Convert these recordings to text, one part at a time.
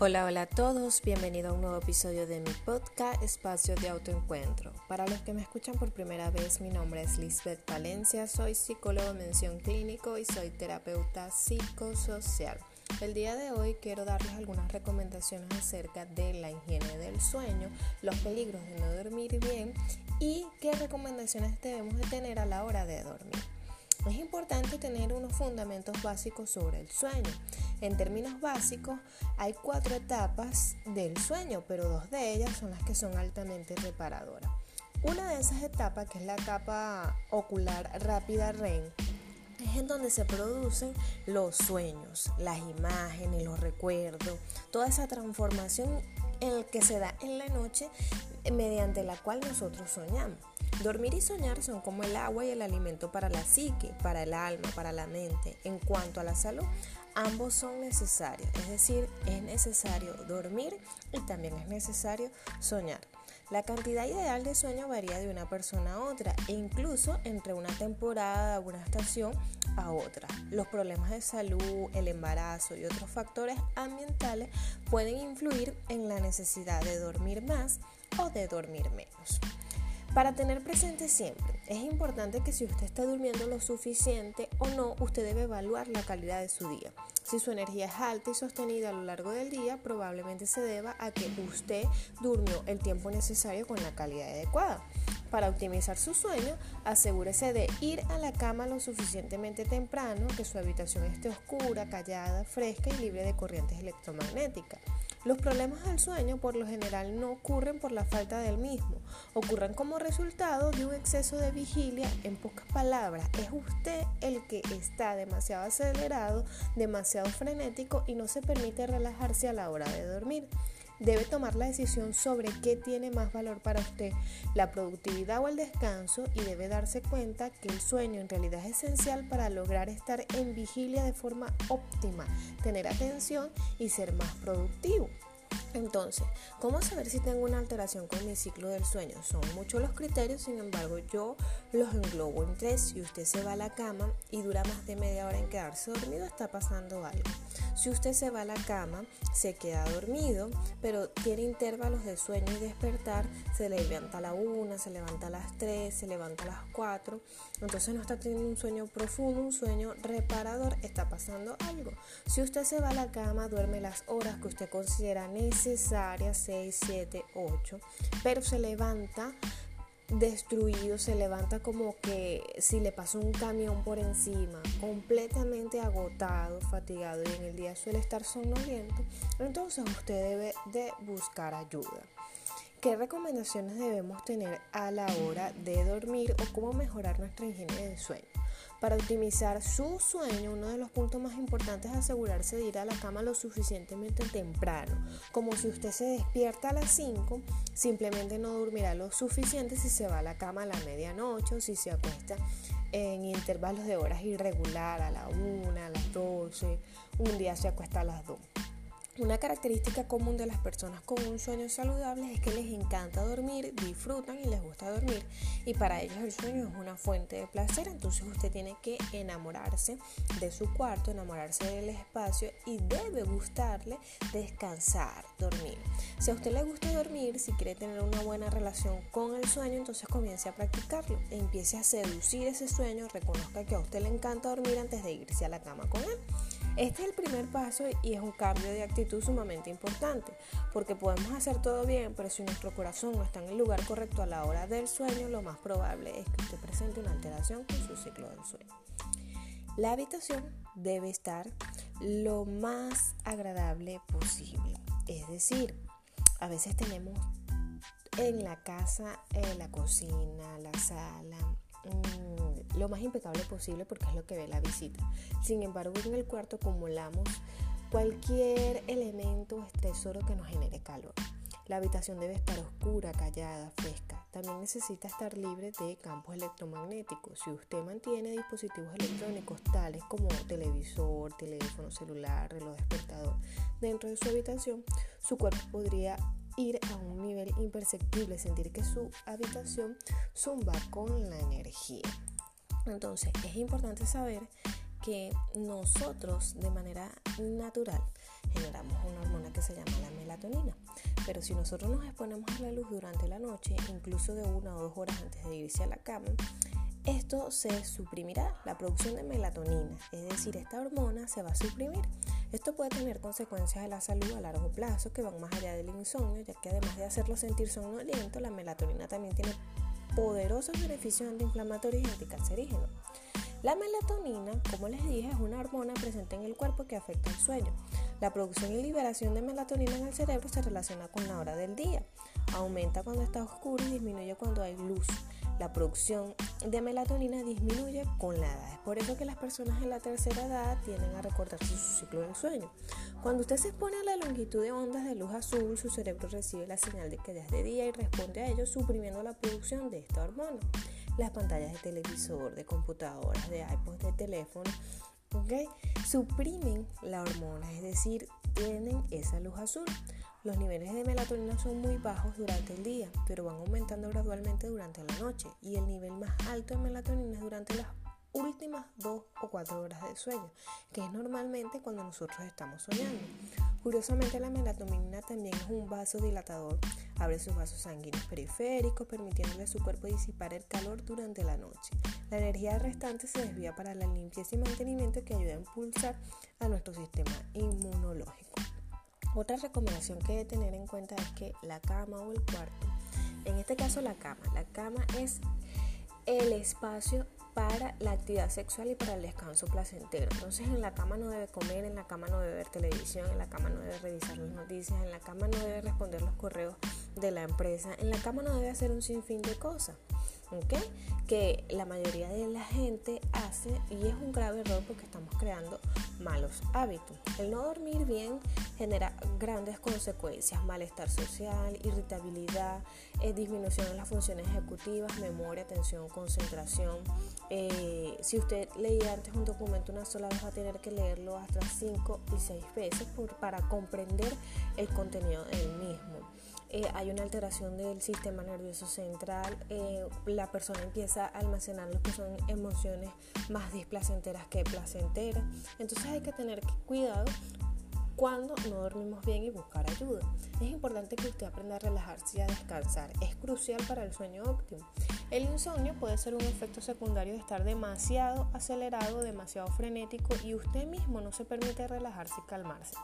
Hola, hola a todos, bienvenido a un nuevo episodio de mi podcast Espacio de Autoencuentro. Para los que me escuchan por primera vez, mi nombre es Lisbeth Valencia, soy psicólogo de mención clínico y soy terapeuta psicosocial. El día de hoy quiero darles algunas recomendaciones acerca de la higiene del sueño, los peligros de no dormir bien y qué recomendaciones debemos de tener a la hora de dormir. Es importante tener unos fundamentos básicos sobre el sueño. En términos básicos, hay cuatro etapas del sueño, pero dos de ellas son las que son altamente reparadoras. Una de esas etapas, que es la etapa ocular rápida REM, es en donde se producen los sueños, las imágenes, los recuerdos, toda esa transformación que se da en la noche mediante la cual nosotros soñamos. Dormir y soñar son como el agua y el alimento para la psique, para el alma, para la mente. En cuanto a la salud, ambos son necesarios, es decir, es necesario dormir y también es necesario soñar. La cantidad ideal de sueño varía de una persona a otra e incluso entre una temporada, una estación a otra. Los problemas de salud, el embarazo y otros factores ambientales pueden influir en la necesidad de dormir más o de dormir menos. Para tener presente siempre, es importante que si usted está durmiendo lo suficiente o no, usted debe evaluar la calidad de su día. Si su energía es alta y sostenida a lo largo del día, probablemente se deba a que usted durmió el tiempo necesario con la calidad adecuada. Para optimizar su sueño, asegúrese de ir a la cama lo suficientemente temprano, que su habitación esté oscura, callada, fresca y libre de corrientes electromagnéticas. Los problemas del sueño por lo general no ocurren por la falta del mismo, ocurren como resultado de un exceso de vigilia. En pocas palabras, es usted el que está demasiado acelerado, demasiado frenético y no se permite relajarse a la hora de dormir debe tomar la decisión sobre qué tiene más valor para usted, la productividad o el descanso, y debe darse cuenta que el sueño en realidad es esencial para lograr estar en vigilia de forma óptima, tener atención y ser más productivo. Entonces, ¿cómo saber si tengo una alteración con mi ciclo del sueño? Son muchos los criterios, sin embargo, yo los englobo en tres. Si usted se va a la cama y dura más de media hora en quedarse dormido, está pasando algo. Si usted se va a la cama, se queda dormido, pero tiene intervalos de sueño y despertar, se levanta a la una, se levanta a las 3, se levanta a las 4, entonces no está teniendo un sueño profundo, un sueño reparador, está pasando algo. Si usted se va a la cama, duerme las horas que usted considera necesarias, 6, 7, 8, pero se levanta destruido, se levanta como que si le pasó un camión por encima, completamente agotado, fatigado y en el día suele estar somnoliento, entonces usted debe de buscar ayuda. ¿Qué recomendaciones debemos tener a la hora de dormir o cómo mejorar nuestra higiene de sueño? Para optimizar su sueño, uno de los puntos más importantes es asegurarse de ir a la cama lo suficientemente temprano. Como si usted se despierta a las 5, simplemente no dormirá lo suficiente si se va a la cama a la medianoche o si se acuesta en intervalos de horas irregular a la 1, a las 12, un día se acuesta a las 2. Una característica común de las personas con un sueño saludable es que les encanta dormir, disfrutan y les gusta dormir y para ellos el sueño es una fuente de placer, entonces usted tiene que enamorarse de su cuarto, enamorarse del espacio y debe gustarle descansar, dormir. Si a usted le gusta dormir, si quiere tener una buena relación con el sueño, entonces comience a practicarlo, empiece a seducir ese sueño, reconozca que a usted le encanta dormir antes de irse a la cama con él. Este es el primer paso y es un cambio de actitud sumamente importante, porque podemos hacer todo bien, pero si nuestro corazón no está en el lugar correcto a la hora del sueño, lo más probable es que usted presente una alteración con su ciclo del sueño. La habitación debe estar lo más agradable posible, es decir, a veces tenemos en la casa, en la cocina, la sala, Mm, lo más impecable posible porque es lo que ve la visita. Sin embargo, en el cuarto acumulamos cualquier elemento o estresoro que nos genere calor. La habitación debe estar oscura, callada, fresca. También necesita estar libre de campos electromagnéticos. Si usted mantiene dispositivos electrónicos tales como televisor, teléfono celular, reloj despertador dentro de su habitación, su cuerpo podría ir a un nivel imperceptible, sentir que su habitación zumba con la energía. Entonces es importante saber que nosotros de manera natural generamos una hormona que se llama la melatonina. Pero si nosotros nos exponemos a la luz durante la noche, incluso de una o dos horas antes de irse a la cama, esto se suprimirá la producción de melatonina, es decir, esta hormona se va a suprimir. Esto puede tener consecuencias de la salud a largo plazo que van más allá del insomnio, ya que además de hacerlo sentir somnoliento, la melatonina también tiene poderosos beneficios antiinflamatorios y anticancerígenos. La melatonina, como les dije, es una hormona presente en el cuerpo que afecta el sueño. La producción y liberación de melatonina en el cerebro se relaciona con la hora del día. Aumenta cuando está oscuro y disminuye cuando hay luz la producción de melatonina disminuye con la edad. Es por eso que las personas en la tercera edad tienden a recortarse su ciclo del sueño. Cuando usted se expone a la longitud de ondas de luz azul, su cerebro recibe la señal de que ya es de día y responde a ello suprimiendo la producción de esta hormona. Las pantallas de televisor, de computadoras, de iPods, de teléfono, suprimen la hormona, es decir, tienen esa luz azul. Los niveles de melatonina son muy bajos durante el día, pero van aumentando gradualmente durante la noche y el nivel más alto de melatonina es durante las últimas 2 o 4 horas de sueño, que es normalmente cuando nosotros estamos soñando. Curiosamente la melatonina también es un vasodilatador, abre sus vasos sanguíneos periféricos, permitiéndole a su cuerpo disipar el calor durante la noche. La energía restante se desvía para la limpieza y mantenimiento que ayuda a impulsar a nuestro sistema inmunológico. Otra recomendación que debe tener en cuenta es que la cama o el cuarto, en este caso la cama, la cama es el espacio para la actividad sexual y para el descanso placentero. Entonces en la cama no debe comer, en la cama no debe ver televisión, en la cama no debe revisar las noticias, en la cama no debe responder los correos de la empresa, en la cama no debe hacer un sinfín de cosas que la mayoría de la gente hace y es un grave error porque estamos creando malos hábitos. El no dormir bien genera grandes consecuencias, malestar social, irritabilidad, eh, disminución en las funciones ejecutivas, memoria, atención, concentración. Eh, si usted leía antes un documento una sola vez va a tener que leerlo hasta 5 y 6 veces para comprender el contenido del mismo. Eh, hay una alteración del sistema nervioso central, eh, la persona empieza a almacenar lo que son emociones más displacenteras que placenteras. Entonces hay que tener cuidado cuando no dormimos bien y buscar ayuda. Es importante que usted aprenda a relajarse y a descansar. Es crucial para el sueño óptimo. El insomnio puede ser un efecto secundario de estar demasiado acelerado, demasiado frenético y usted mismo no se permite relajarse y calmarse.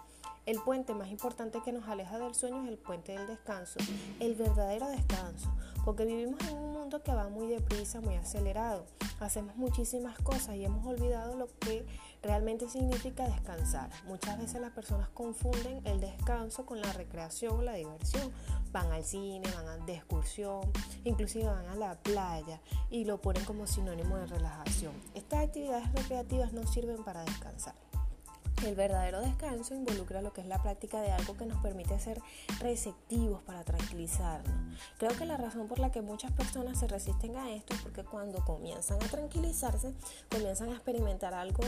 El puente más importante que nos aleja del sueño es el puente del descanso, el verdadero descanso, porque vivimos en un mundo que va muy deprisa, muy acelerado. Hacemos muchísimas cosas y hemos olvidado lo que realmente significa descansar. Muchas veces las personas confunden el descanso con la recreación la diversión. Van al cine, van de excursión, inclusive van a la playa y lo ponen como sinónimo de relajación. Estas actividades recreativas no sirven para descansar. El verdadero descanso involucra lo que es la práctica de algo que nos permite ser receptivos para tranquilizarnos. Creo que la razón por la que muchas personas se resisten a esto es porque cuando comienzan a tranquilizarse, comienzan a experimentar algo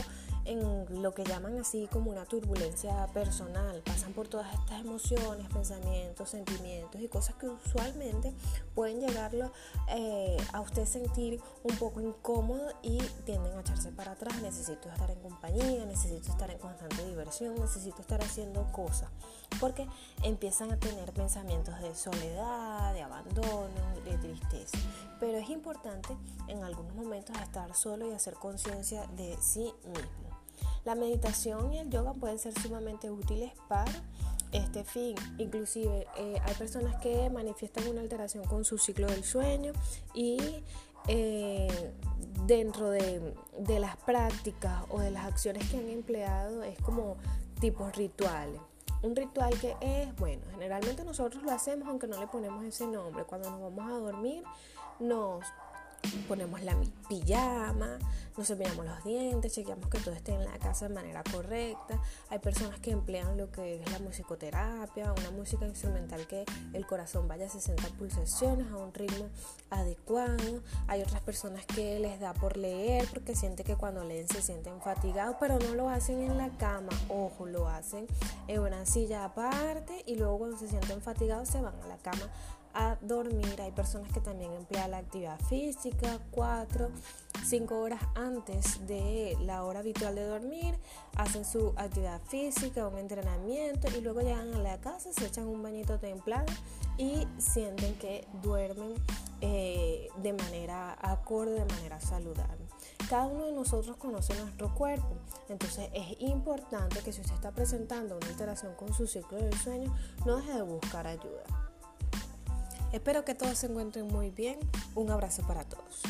en lo que llaman así como una turbulencia personal. Pasan por todas estas emociones, pensamientos, sentimientos y cosas que usualmente pueden llegarlo eh, a usted sentir un poco incómodo y tienden a echarse para atrás. Necesito estar en compañía, necesito estar en constante diversión, necesito estar haciendo cosas, porque empiezan a tener pensamientos de soledad, de abandono, de tristeza. Pero es importante en algunos momentos estar solo y hacer conciencia de sí mismo. La meditación y el yoga pueden ser sumamente útiles para este fin. Inclusive eh, hay personas que manifiestan una alteración con su ciclo del sueño y eh, dentro de, las prácticas o de las acciones que han empleado es como tipos rituales. Un ritual que es, bueno, generalmente nosotros lo hacemos aunque no le ponemos ese nombre. Cuando nos vamos a dormir, nos ponemos la pijama, nos cepillamos los dientes, chequeamos que todo esté en la casa de manera correcta. Hay personas que emplean lo que es la musicoterapia, una música instrumental que el corazón vaya a 60 pulsaciones a un ritmo adecuado. Hay otras personas que les da por leer porque sienten que cuando leen se sienten fatigados, pero no lo hacen en la cama. Ojo, lo hacen en una silla aparte y luego cuando se sienten fatigados se van a la cama a dormir. Hay personas que también emplean la actividad física, 4, 5 horas antes de la hora habitual de dormir, hacen su actividad física, un entrenamiento y luego llegan a la casa, se echan un bañito templado y sienten que duermen eh, de manera acorde, de manera saludable. Cada uno de nosotros conoce nuestro cuerpo, entonces es importante que si usted está presentando una alteración con su ciclo del sueño, no deje de buscar ayuda. Espero que todos se encuentren muy bien. Un abrazo para todos.